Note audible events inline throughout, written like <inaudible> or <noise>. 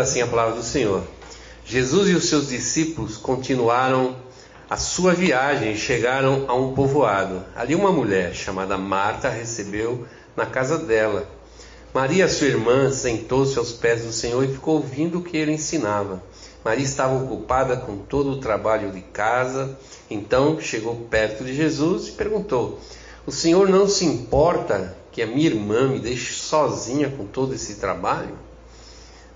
assim a palavra do Senhor. Jesus e os seus discípulos continuaram a sua viagem e chegaram a um povoado. Ali uma mulher chamada Marta recebeu na casa dela. Maria, sua irmã, sentou-se aos pés do Senhor e ficou ouvindo o que ele ensinava. Maria estava ocupada com todo o trabalho de casa. Então chegou perto de Jesus e perguntou: O Senhor não se importa que a minha irmã me deixe sozinha com todo esse trabalho?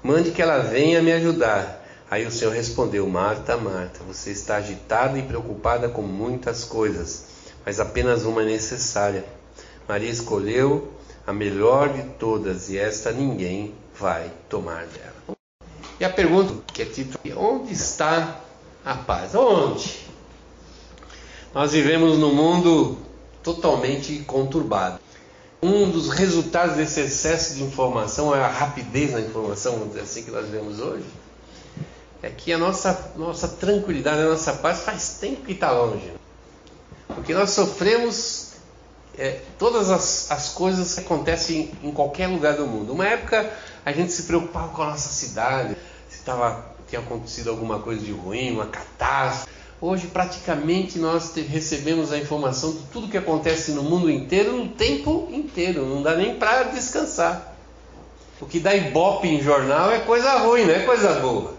Mande que ela venha me ajudar. Aí o Senhor respondeu: Marta, Marta, você está agitada e preocupada com muitas coisas, mas apenas uma é necessária. Maria escolheu a melhor de todas e esta ninguém vai tomar dela. E a pergunta que é título: onde está a paz? Onde? Nós vivemos num mundo totalmente conturbado. Um dos resultados desse excesso de informação é a rapidez na informação, vamos dizer assim, que nós vemos hoje. É que a nossa, nossa tranquilidade, a nossa paz faz tempo que está longe. Porque nós sofremos é, todas as, as coisas que acontecem em, em qualquer lugar do mundo. Uma época a gente se preocupava com a nossa cidade, se tava, tinha acontecido alguma coisa de ruim, uma catástrofe. Hoje, praticamente, nós recebemos a informação de tudo que acontece no mundo inteiro no tempo inteiro, não dá nem para descansar. O que dá ibope em jornal é coisa ruim, não é coisa boa.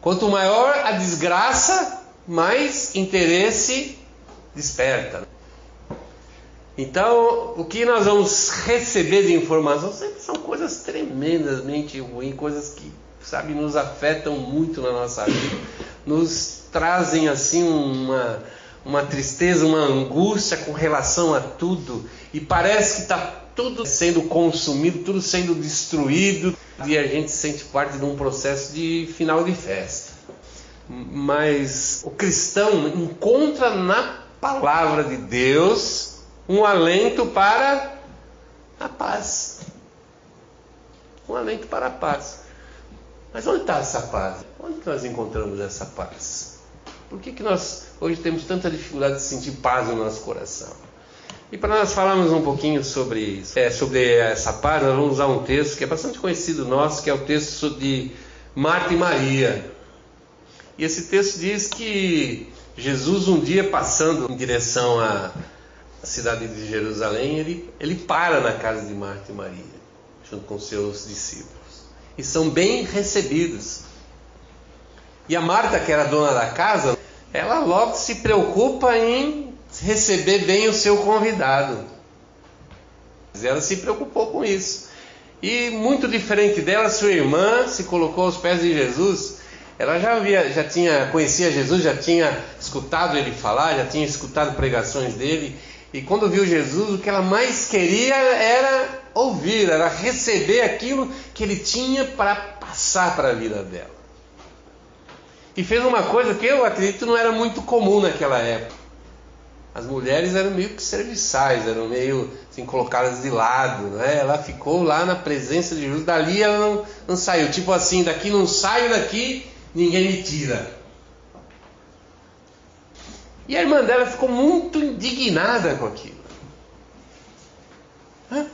Quanto maior a desgraça, mais interesse desperta. Então, o que nós vamos receber de informação sempre são coisas tremendamente ruins, coisas que, sabe, nos afetam muito na nossa vida, nos trazem assim uma, uma tristeza, uma angústia com relação a tudo, e parece que está tudo sendo consumido, tudo sendo destruído, e a gente sente parte de um processo de final de festa. Mas o cristão encontra na palavra de Deus um alento para a paz. Um alento para a paz. Mas onde está essa paz? Onde nós encontramos essa paz? Por que, que nós hoje temos tanta dificuldade de sentir paz no nosso coração? E para nós falarmos um pouquinho sobre é, sobre essa paz, nós vamos usar um texto que é bastante conhecido nosso, que é o texto de Marta e Maria. E esse texto diz que Jesus, um dia passando em direção à cidade de Jerusalém, ele, ele para na casa de Marta e Maria, junto com seus discípulos. E são bem recebidos. E a Marta, que era dona da casa, ela logo se preocupa em receber bem o seu convidado. Ela se preocupou com isso. E muito diferente dela, sua irmã se colocou aos pés de Jesus. Ela já havia, já tinha conhecia Jesus, já tinha escutado ele falar, já tinha escutado pregações dele. E quando viu Jesus, o que ela mais queria era ouvir, era receber aquilo que ele tinha para passar para a vida dela e fez uma coisa que eu acredito não era muito comum naquela época. As mulheres eram meio que serviçais, eram meio assim, colocadas de lado. Né? Ela ficou lá na presença de Jesus, dali ela não, não saiu. Tipo assim, daqui não saio, daqui ninguém me tira. E a irmã dela ficou muito indignada com aquilo. que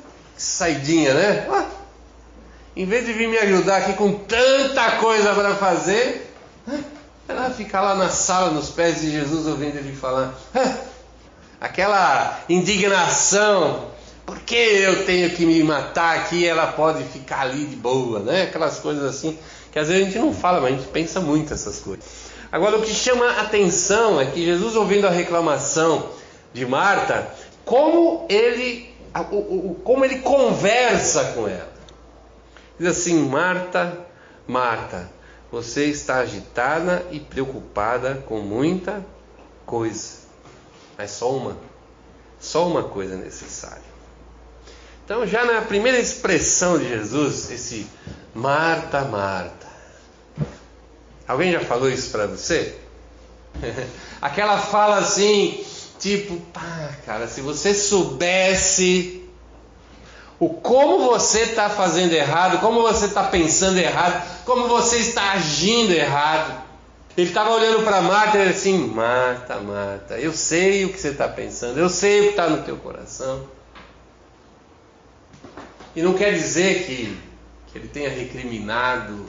saidinha, né? Ah, em vez de vir me ajudar aqui com tanta coisa para fazer, ela ficar lá na sala, nos pés de Jesus, ouvindo ele falar. Aquela indignação. Por que eu tenho que me matar aqui? Ela pode ficar ali de boa, né? Aquelas coisas assim que às vezes a gente não fala, mas a gente pensa muito essas coisas. Agora, o que chama atenção é que Jesus, ouvindo a reclamação de Marta, como ele, como ele conversa com ela. Diz assim: Marta, Marta, você está agitada e preocupada com muita coisa, mas só uma, só uma coisa é necessária. Então, já na primeira expressão de Jesus, esse Marta, Marta. Alguém já falou isso para você? <laughs> Aquela fala assim, tipo, pá, cara, se você soubesse o como você está fazendo errado, como você está pensando errado, como você está agindo errado. Ele estava olhando para Marta e assim: Marta, Marta, eu sei o que você está pensando, eu sei o que está no teu coração. E não quer dizer que, ele tenha recriminado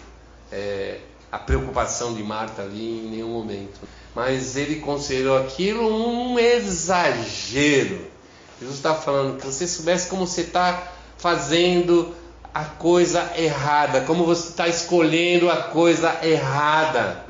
é, a preocupação de Marta ali em nenhum momento. Mas ele considerou aquilo um exagero. Jesus está falando que você soubesse como você está fazendo a coisa errada, como você está escolhendo a coisa errada.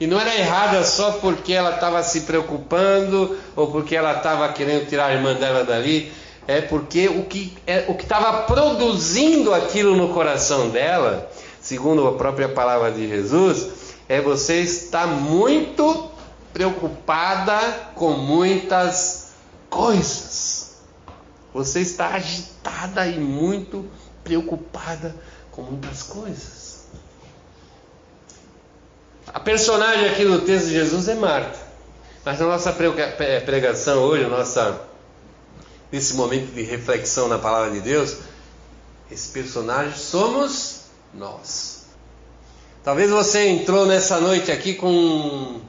E não era errada só porque ela estava se preocupando ou porque ela estava querendo tirar a irmã dela dali, é porque o que é, o que estava produzindo aquilo no coração dela, segundo a própria palavra de Jesus, é você estar muito preocupada com muitas coisas. Você está agitada e muito preocupada com muitas coisas. A personagem aqui no texto de Jesus é Marta. Mas na nossa pregação hoje, nossa, nesse momento de reflexão na palavra de Deus, esse personagem somos nós. Talvez você entrou nessa noite aqui com,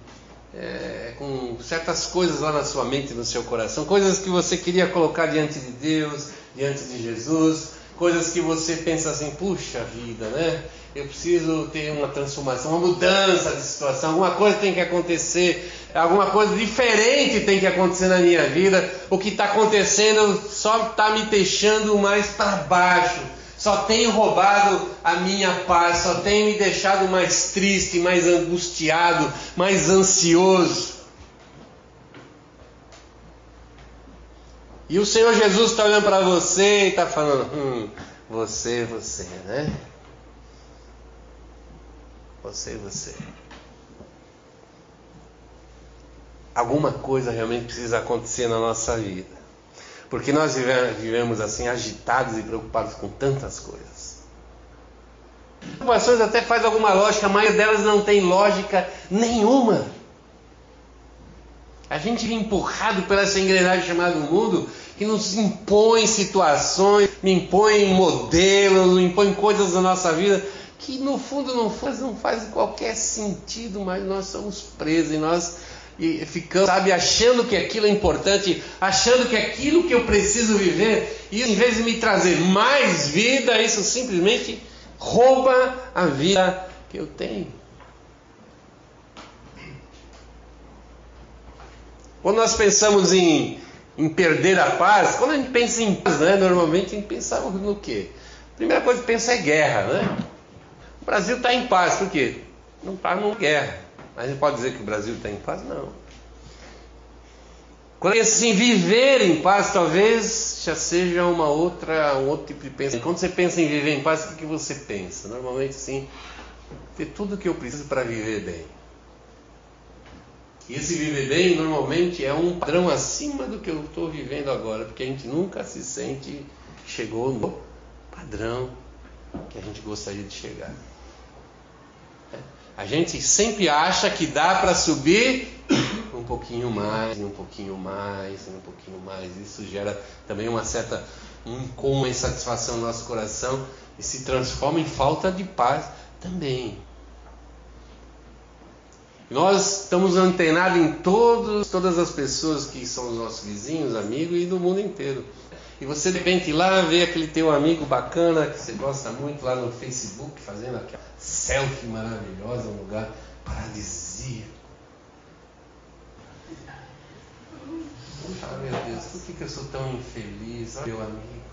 é, com certas coisas lá na sua mente, no seu coração, coisas que você queria colocar diante de Deus, diante de Jesus, coisas que você pensa assim, puxa vida, né? Eu preciso ter uma transformação, uma mudança de situação, alguma coisa tem que acontecer, alguma coisa diferente tem que acontecer na minha vida. O que está acontecendo só está me deixando mais para baixo, só tem roubado a minha paz, só tem me deixado mais triste, mais angustiado, mais ansioso. E o Senhor Jesus está olhando para você e está falando: hum, você, você, né? Você, você. Alguma coisa realmente precisa acontecer na nossa vida. Porque nós vivemos assim agitados e preocupados com tantas coisas. As preocupações até faz alguma lógica, maioria delas não tem lógica nenhuma. A gente é empurrado por essa engrenagem chamada mundo que nos impõe situações, me impõe modelos, me impõe coisas da nossa vida que no fundo não faz, não faz qualquer sentido, mas nós somos presos e nós e ficamos, sabe, achando que aquilo é importante, achando que aquilo que eu preciso viver, e em vez de me trazer mais vida, isso simplesmente rouba a vida que eu tenho. Quando nós pensamos em, em perder a paz, quando a gente pensa em paz, né, normalmente a gente pensa no quê? A primeira coisa que pensa é guerra, né? O Brasil está em paz, por quê? Não está numa guerra. Mas a gente pode dizer que o Brasil está em paz? Não. Quando em viver em paz, talvez já seja uma outra, um outro tipo de pensamento. Quando você pensa em viver em paz, o que, que você pensa? Normalmente, sim, ter tudo o que eu preciso para viver bem. E esse viver bem normalmente é um padrão acima do que eu estou vivendo agora, porque a gente nunca se sente chegou no padrão que a gente gostaria de chegar. A gente sempre acha que dá para subir um pouquinho mais, um pouquinho mais, um pouquinho mais. Isso gera também uma certa incômodo, insatisfação no nosso coração e se transforma em falta de paz também. Nós estamos antenados em todos, todas as pessoas que são os nossos vizinhos, amigos e do mundo inteiro. E você de repente lá vê aquele teu amigo bacana que você gosta muito lá no Facebook fazendo aquela selfie maravilhosa, um lugar paradisíaco. Ah, meu Deus, por que, que eu sou tão infeliz? Olha meu amigo.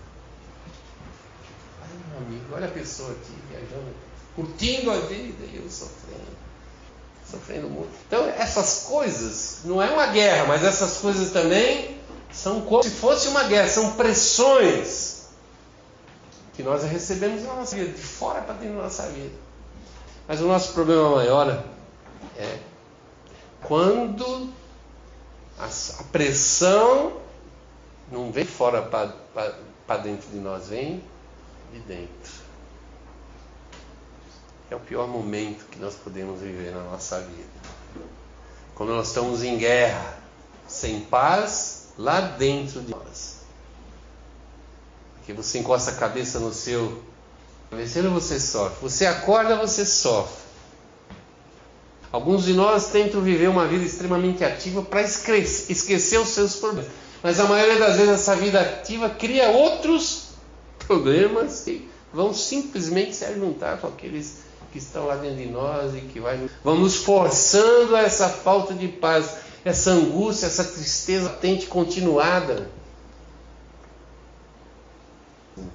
Olha meu amigo, olha a pessoa aqui viajando, curtindo a vida e eu sofrendo sofrendo muito. Então, essas coisas, não é uma guerra, mas essas coisas também são como se fosse uma guerra, são pressões que nós recebemos na nossa vida, de fora para dentro da nossa vida. Mas o nosso problema maior é quando a pressão não vem fora para dentro de nós, vem de dentro é o pior momento que nós podemos viver na nossa vida. Quando nós estamos em guerra, sem paz, lá dentro de nós. Porque você encosta a cabeça no seu travesseiro, você sofre. Você acorda, você sofre. Alguns de nós tentam viver uma vida extremamente ativa para esquecer os seus problemas. Mas a maioria das vezes essa vida ativa cria outros problemas que vão simplesmente se juntar com aqueles que estão lá dentro de nós e que vai, vão nos forçando essa falta de paz, essa angústia, essa tristeza latente continuada.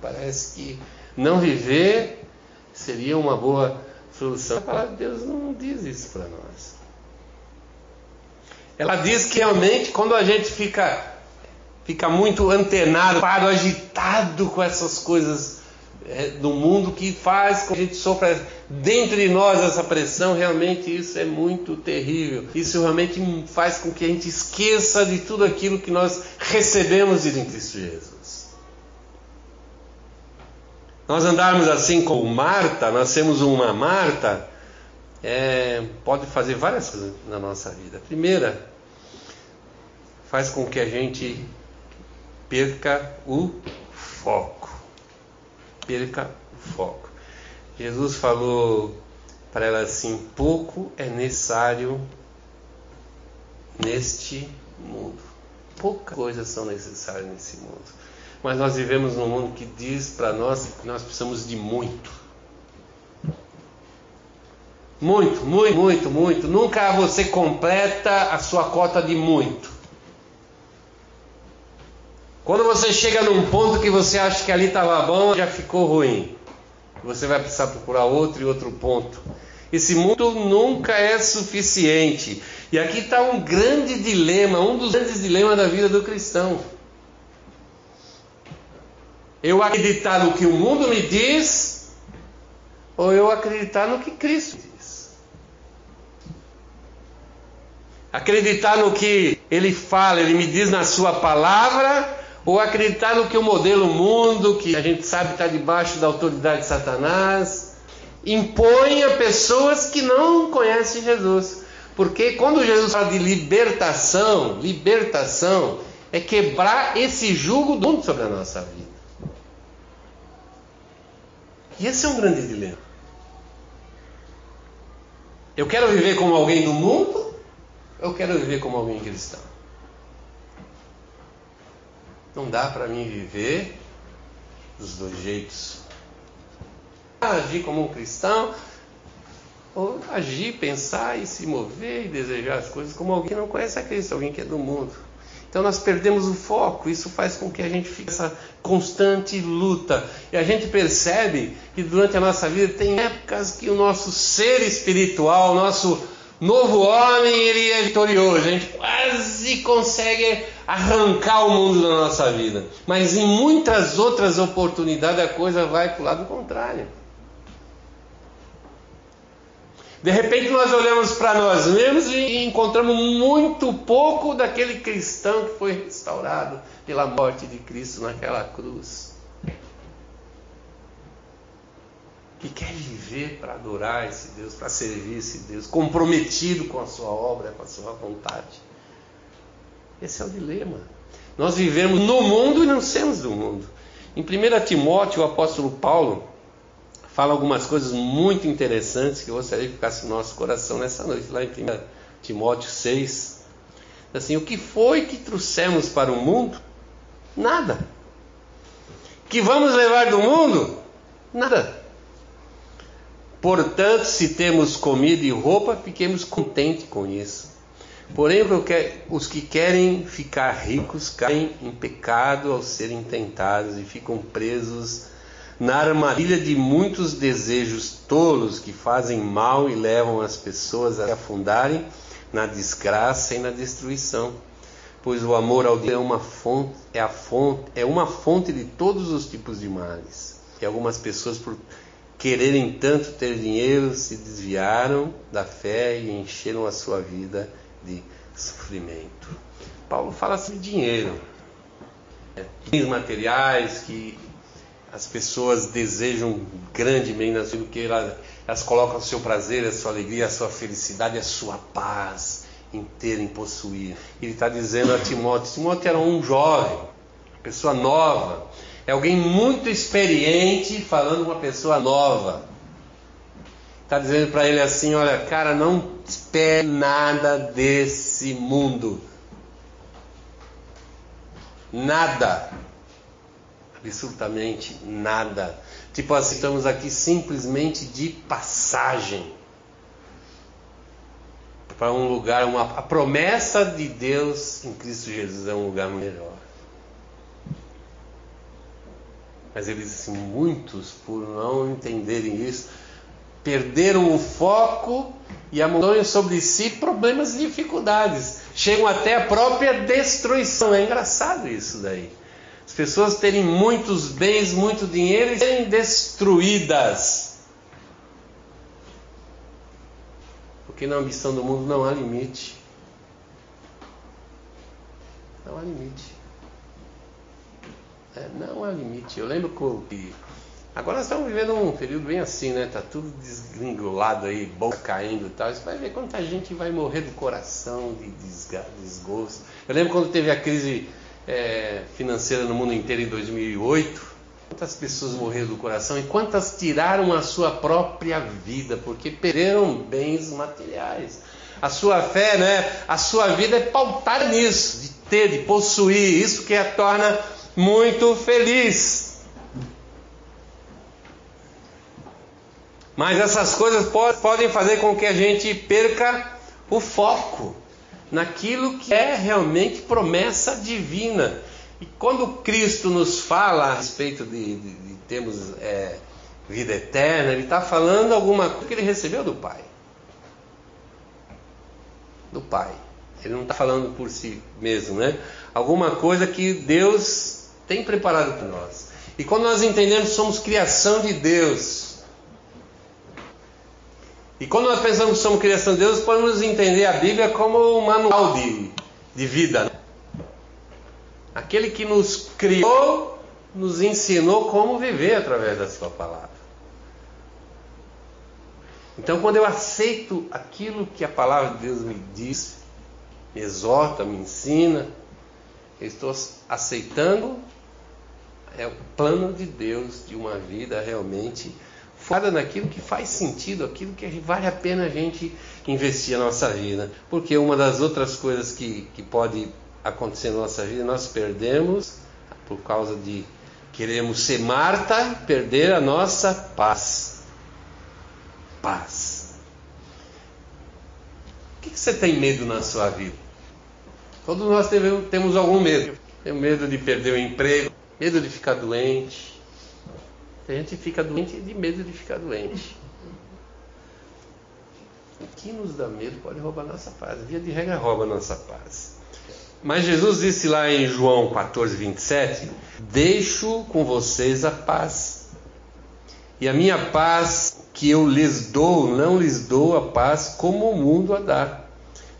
Parece que não viver seria uma boa solução. A palavra de Deus não diz isso para nós. Ela diz que realmente quando a gente fica fica muito antenado, parado, agitado com essas coisas é, do mundo que faz com que a gente sofra dentro de nós essa pressão, realmente isso é muito terrível. Isso realmente faz com que a gente esqueça de tudo aquilo que nós recebemos de Cristo Jesus. Nós andarmos assim como Marta, nós temos uma Marta, é, pode fazer várias coisas na nossa vida. Primeira, faz com que a gente perca o foco. Perca o foco. Jesus falou para ela assim: pouco é necessário neste mundo. Poucas coisas são necessárias nesse mundo. Mas nós vivemos num mundo que diz para nós que nós precisamos de muito. Muito, muito, muito, muito. Nunca você completa a sua cota de muito. Quando você chega num ponto que você acha que ali estava bom, já ficou ruim. Você vai precisar procurar outro e outro ponto. Esse mundo nunca é suficiente. E aqui está um grande dilema, um dos grandes dilemas da vida do cristão. Eu acreditar no que o mundo me diz, ou eu acreditar no que Cristo diz. Acreditar no que Ele fala, Ele me diz na Sua palavra, ou acreditar no que o modelo mundo, que a gente sabe está debaixo da autoridade de Satanás, impõe a pessoas que não conhecem Jesus. Porque quando Jesus fala de libertação, libertação é quebrar esse jugo do mundo sobre a nossa vida. E esse é um grande dilema. Eu quero viver como alguém do mundo, eu quero viver como alguém cristão? Não dá para mim viver dos dois jeitos. Agir como um cristão, ou agir, pensar e se mover e desejar as coisas como alguém que não conhece a Cristo, alguém que é do mundo. Então nós perdemos o foco, isso faz com que a gente fique nessa constante luta. E a gente percebe que durante a nossa vida tem épocas que o nosso ser espiritual, o nosso novo homem, ele é vitorioso. A gente quase consegue arrancar o mundo da nossa vida. Mas em muitas outras oportunidades a coisa vai para o lado contrário. De repente nós olhamos para nós mesmos e encontramos muito pouco daquele cristão que foi restaurado pela morte de Cristo naquela cruz. Que quer viver para adorar esse Deus, para servir esse Deus, comprometido com a sua obra, com a sua vontade. Esse é o dilema. Nós vivemos no mundo e não somos do mundo. Em 1 Timóteo, o apóstolo Paulo fala algumas coisas muito interessantes que eu gostaria que ficasse no nosso coração nessa noite, lá em 1 Timóteo 6. Assim, o que foi que trouxemos para o mundo? Nada. Que vamos levar do mundo? Nada. Portanto, se temos comida e roupa, fiquemos contentes com isso. Porém, os que querem ficar ricos caem em pecado ao serem tentados e ficam presos na armadilha de muitos desejos tolos que fazem mal e levam as pessoas a afundarem na desgraça e na destruição. Pois o amor ao Deus é uma fonte, é a fonte, é uma fonte de todos os tipos de males. E algumas pessoas por quererem tanto ter dinheiro se desviaram da fé e encheram a sua vida de sofrimento. Paulo fala sobre dinheiro, bens materiais que as pessoas desejam grandemente naquilo que elas, elas colocam o seu prazer, a sua alegria, a sua felicidade, a sua paz inteira em possuir. Ele está dizendo a Timóteo: Timóteo era um jovem, pessoa nova, é alguém muito experiente falando uma pessoa nova está dizendo para ele assim: olha, cara, não espere nada desse mundo. Nada. Absolutamente nada. Tipo assim, estamos aqui simplesmente de passagem para um lugar, uma, a promessa de Deus em Cristo Jesus é um lugar melhor. Mas eles, assim, muitos, por não entenderem isso, perderam o foco e amontoam sobre si problemas e dificuldades. Chegam até a própria destruição. É engraçado isso daí. As pessoas terem muitos bens, muito dinheiro e serem destruídas. Porque na ambição do mundo não há limite. Não há limite. É, não há limite. Eu lembro que Agora estamos vivendo um período bem assim, né? Tá tudo desgringolado aí, bolsa caindo e tal. Você vai ver quanta gente vai morrer do coração, de desgosto. Eu lembro quando teve a crise é, financeira no mundo inteiro em 2008. Quantas pessoas morreram do coração e quantas tiraram a sua própria vida porque perderam bens materiais. A sua fé, né? A sua vida é pautada nisso, de ter, de possuir. Isso que a torna muito feliz. Mas essas coisas podem fazer com que a gente perca o foco naquilo que é realmente promessa divina. E quando Cristo nos fala a respeito de, de, de termos é, vida eterna, Ele está falando alguma coisa que Ele recebeu do Pai. Do Pai. Ele não está falando por si mesmo, né? Alguma coisa que Deus tem preparado para nós. E quando nós entendemos que somos criação de Deus, e quando nós pensamos que somos criação de Deus, podemos entender a Bíblia como um manual de, de vida. Aquele que nos criou, nos ensinou como viver através da Sua palavra. Então, quando eu aceito aquilo que a palavra de Deus me diz, me exorta, me ensina, eu estou aceitando é o plano de Deus de uma vida realmente focada naquilo que faz sentido, aquilo que vale a pena a gente investir a nossa vida. Porque uma das outras coisas que, que pode acontecer na nossa vida, nós perdemos por causa de queremos ser Marta, perder a nossa paz. Paz. O que, que você tem medo na sua vida? Todos nós temos algum medo. Tem medo de perder o emprego, medo de ficar doente, a gente fica doente de medo de ficar doente. O que nos dá medo pode roubar nossa paz. Via de regra rouba nossa paz. Mas Jesus disse lá em João 14, 27: Deixo com vocês a paz. E a minha paz que eu lhes dou, não lhes dou a paz como o mundo a dá.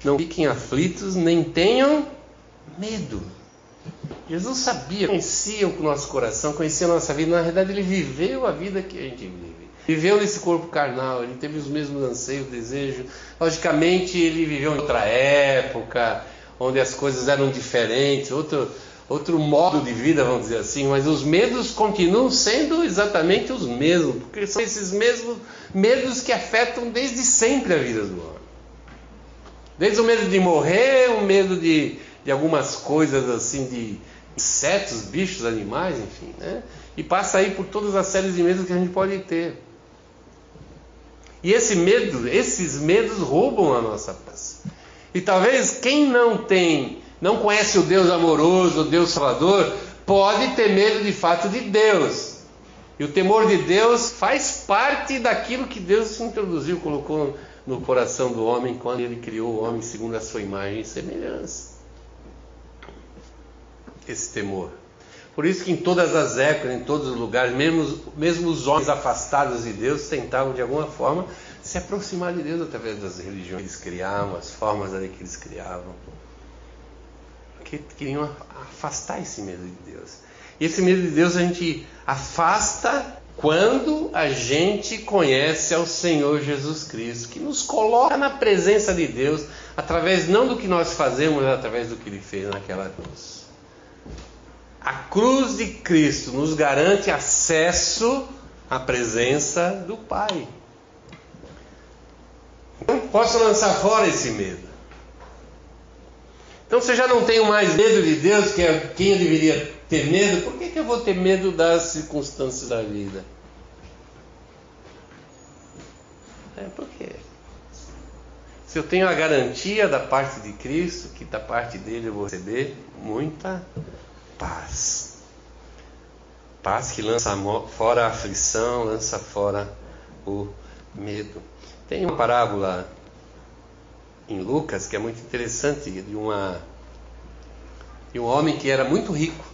Não fiquem aflitos, nem tenham medo. Jesus sabia, conhecia o nosso coração, conhecia a nossa vida. Na verdade, ele viveu a vida que a gente vive. Viveu nesse corpo carnal, ele teve os mesmos anseios, desejos. Logicamente, ele viveu em outra época, onde as coisas eram diferentes, outro, outro modo de vida, vamos dizer assim, mas os medos continuam sendo exatamente os mesmos, porque são esses mesmos medos que afetam desde sempre a vida do homem. Desde o medo de morrer, o medo de, de algumas coisas assim, de insetos, bichos, animais, enfim, né? E passa aí por todas as séries de medos que a gente pode ter. E esse medo, esses medos roubam a nossa paz. E talvez quem não tem, não conhece o Deus amoroso, o Deus salvador, pode ter medo de fato de Deus. E o temor de Deus faz parte daquilo que Deus introduziu, colocou no coração do homem quando ele criou o homem segundo a sua imagem e semelhança esse temor. Por isso que em todas as épocas, em todos os lugares, mesmo, mesmo os homens afastados de Deus tentavam de alguma forma se aproximar de Deus através das religiões que eles criavam, as formas ali que eles criavam. Porque queriam afastar esse medo de Deus. E esse medo de Deus a gente afasta quando a gente conhece ao Senhor Jesus Cristo, que nos coloca na presença de Deus através não do que nós fazemos, mas através do que Ele fez naquela cruz. A cruz de Cristo nos garante acesso à presença do Pai. Então, posso lançar fora esse medo. Então, se eu já não tenho mais medo de Deus, que é quem eu deveria ter medo, por que, que eu vou ter medo das circunstâncias da vida? É porque se eu tenho a garantia da parte de Cristo, que da parte dele eu vou receber muita paz. Paz que lança fora a aflição, lança fora o medo. Tem uma parábola em Lucas que é muito interessante de uma de um homem que era muito rico.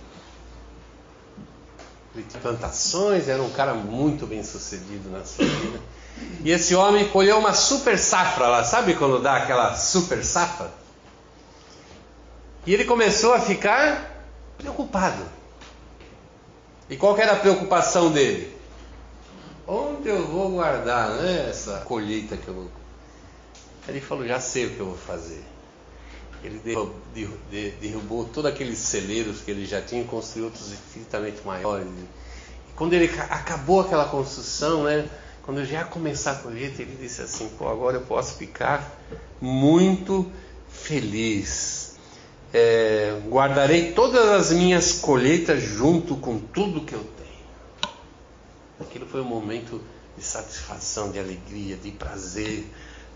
Ele tinha plantações, era um cara muito bem sucedido na sua vida. E esse homem colheu uma super safra lá, sabe quando dá aquela super safra? E ele começou a ficar preocupado. E qual era a preocupação dele? Onde eu vou guardar né, essa colheita que eu vou. Ele falou: Já sei o que eu vou fazer. Ele derrubou, derrubou todos aqueles celeiros que ele já tinha e construiu outros infinitamente maiores. E quando ele acabou aquela construção, né, quando já começar a colheita, ele disse assim: Pô, agora eu posso ficar muito feliz. É, guardarei todas as minhas colheitas junto com tudo que eu tenho. Aquilo foi um momento de satisfação, de alegria, de prazer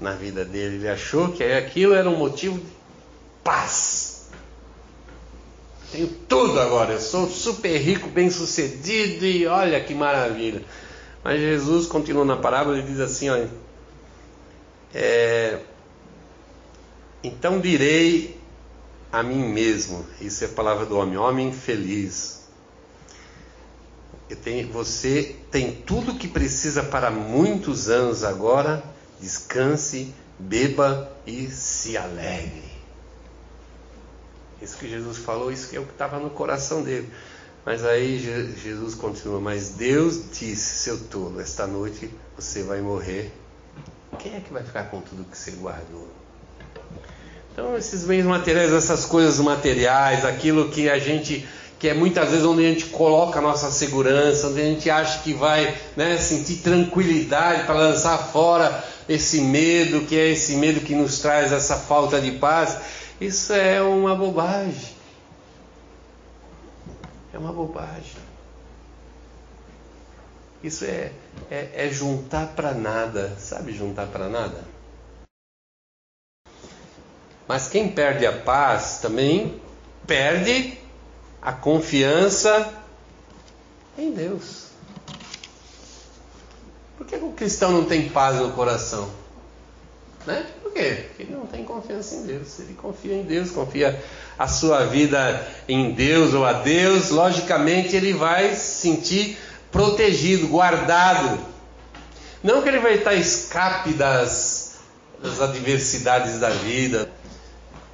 na vida dele. Ele achou que aquilo era um motivo de paz. Tenho tudo agora, eu sou super rico, bem sucedido e olha que maravilha. Mas Jesus continua na parábola e diz assim: olha, é, então direi a mim mesmo, isso é a palavra do homem, homem feliz. Tenho, você tem tudo que precisa para muitos anos agora, descanse, beba e se alegre. Isso que Jesus falou, isso que é o que estava no coração dele. Mas aí Jesus continua, mas Deus disse, seu tolo, esta noite você vai morrer. Quem é que vai ficar com tudo que você guardou? Então esses bens materiais, essas coisas materiais, aquilo que a gente que é muitas vezes onde a gente coloca a nossa segurança, onde a gente acha que vai né, sentir tranquilidade para lançar fora esse medo, que é esse medo que nos traz essa falta de paz, isso é uma bobagem. É uma bobagem. Isso é, é, é juntar para nada. Sabe juntar para nada? Mas quem perde a paz também perde a confiança em Deus. Por que o cristão não tem paz no coração? Né? Por quê? Porque ele não tem confiança em Deus. Ele confia em Deus, confia a sua vida em Deus ou a Deus, logicamente ele vai se sentir protegido, guardado. Não que ele vai estar escape das, das adversidades da vida.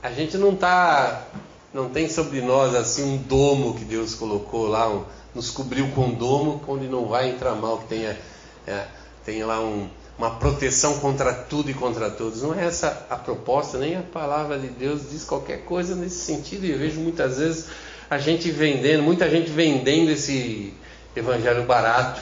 A gente não está, não tem sobre nós assim um domo que Deus colocou lá, um, nos cobriu com domo onde não vai entrar mal, que tenha, é, tenha lá um, uma proteção contra tudo e contra todos. Não é essa a proposta, nem a palavra de Deus diz qualquer coisa nesse sentido. E eu vejo muitas vezes a gente vendendo, muita gente vendendo esse evangelho barato.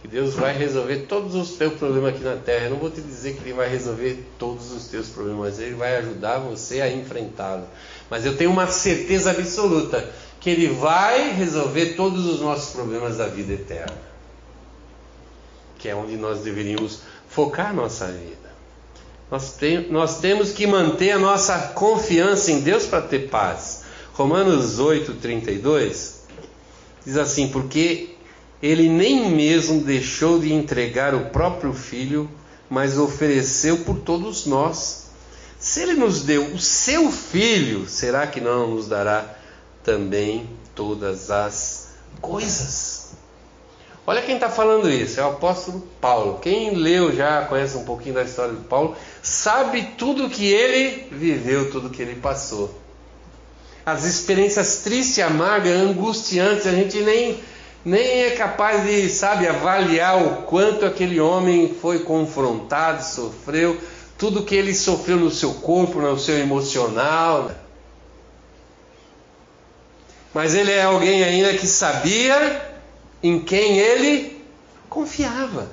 Que Deus vai resolver todos os teus problemas aqui na terra. Eu não vou te dizer que Ele vai resolver todos os teus problemas, Ele vai ajudar você a enfrentá-lo. Mas eu tenho uma certeza absoluta que Ele vai resolver todos os nossos problemas da vida eterna que é onde nós deveríamos focar nossa vida. Nós, tem, nós temos que manter a nossa confiança em Deus para ter paz. Romanos 8, 32 diz assim: Porque ele nem mesmo deixou de entregar o próprio filho, mas ofereceu por todos nós. Se ele nos deu o seu filho, será que não nos dará também todas as coisas? Olha quem está falando isso, é o apóstolo Paulo. Quem leu já, conhece um pouquinho da história de Paulo, sabe tudo que ele viveu, tudo que ele passou. As experiências tristes, amargas, angustiantes, a gente nem, nem é capaz de, sabe, avaliar o quanto aquele homem foi confrontado, sofreu, tudo que ele sofreu no seu corpo, no seu emocional. Mas ele é alguém ainda que sabia em quem ele confiava.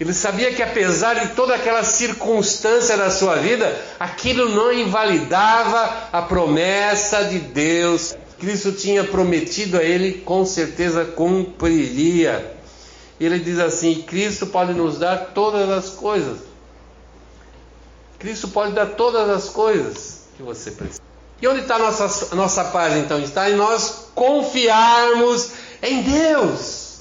Ele sabia que apesar de toda aquela circunstância da sua vida, aquilo não invalidava a promessa de Deus. Cristo tinha prometido a ele, com certeza cumpriria. Ele diz assim: Cristo pode nos dar todas as coisas. Cristo pode dar todas as coisas que você precisa. E onde está a nossa, nossa paz então? Está em nós confiarmos em Deus.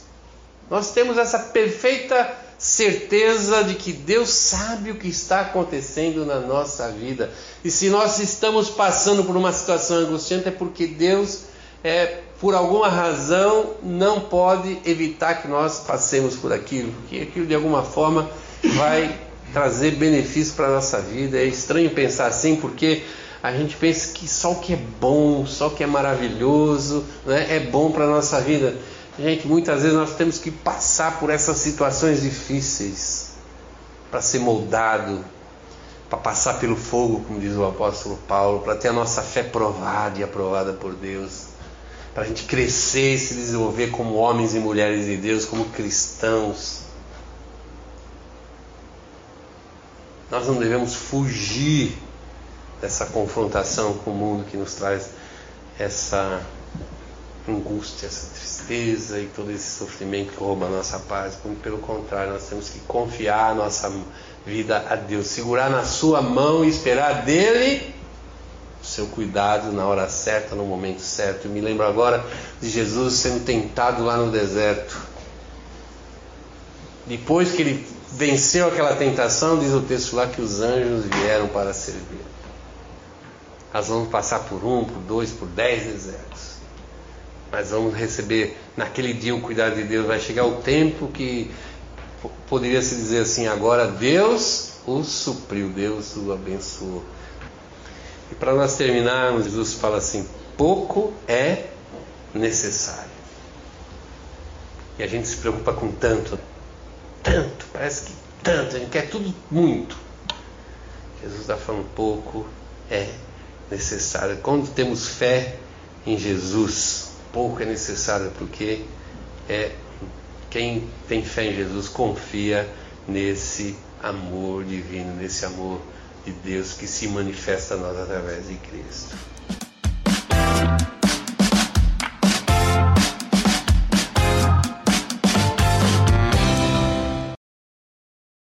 Nós temos essa perfeita certeza de que Deus sabe o que está acontecendo na nossa vida. E se nós estamos passando por uma situação angustiante é porque Deus é por alguma razão não pode evitar que nós passemos por aquilo, porque aquilo de alguma forma vai trazer benefício para a nossa vida. É estranho pensar assim, porque a gente pensa que só o que é bom, só o que é maravilhoso, né, é bom para a nossa vida. Gente, muitas vezes nós temos que passar por essas situações difíceis para ser moldado, para passar pelo fogo, como diz o apóstolo Paulo, para ter a nossa fé provada e aprovada por Deus, para a gente crescer e se desenvolver como homens e mulheres de Deus, como cristãos. Nós não devemos fugir dessa confrontação com o mundo que nos traz essa angústia, essa tristeza e todo esse sofrimento que rouba a nossa paz. Pelo contrário, nós temos que confiar a nossa vida a Deus, segurar na Sua mão e esperar dele o seu cuidado na hora certa, no momento certo. Eu me lembro agora de Jesus sendo tentado lá no deserto. Depois que ele venceu aquela tentação, diz o texto lá que os anjos vieram para servir. Nós vamos passar por um, por dois, por dez desertos mas vamos receber naquele dia o cuidado de Deus. Vai chegar o tempo que poderia se dizer assim: agora Deus o supriu, Deus o abençoou. E para nós terminarmos, Jesus fala assim: pouco é necessário. E a gente se preocupa com tanto, tanto, parece que tanto, a gente quer tudo muito. Jesus está falando: pouco é necessário. Quando temos fé em Jesus, pouco é necessário, porque é quem tem fé em Jesus confia nesse amor divino, nesse amor de Deus que se manifesta a nós através de Cristo.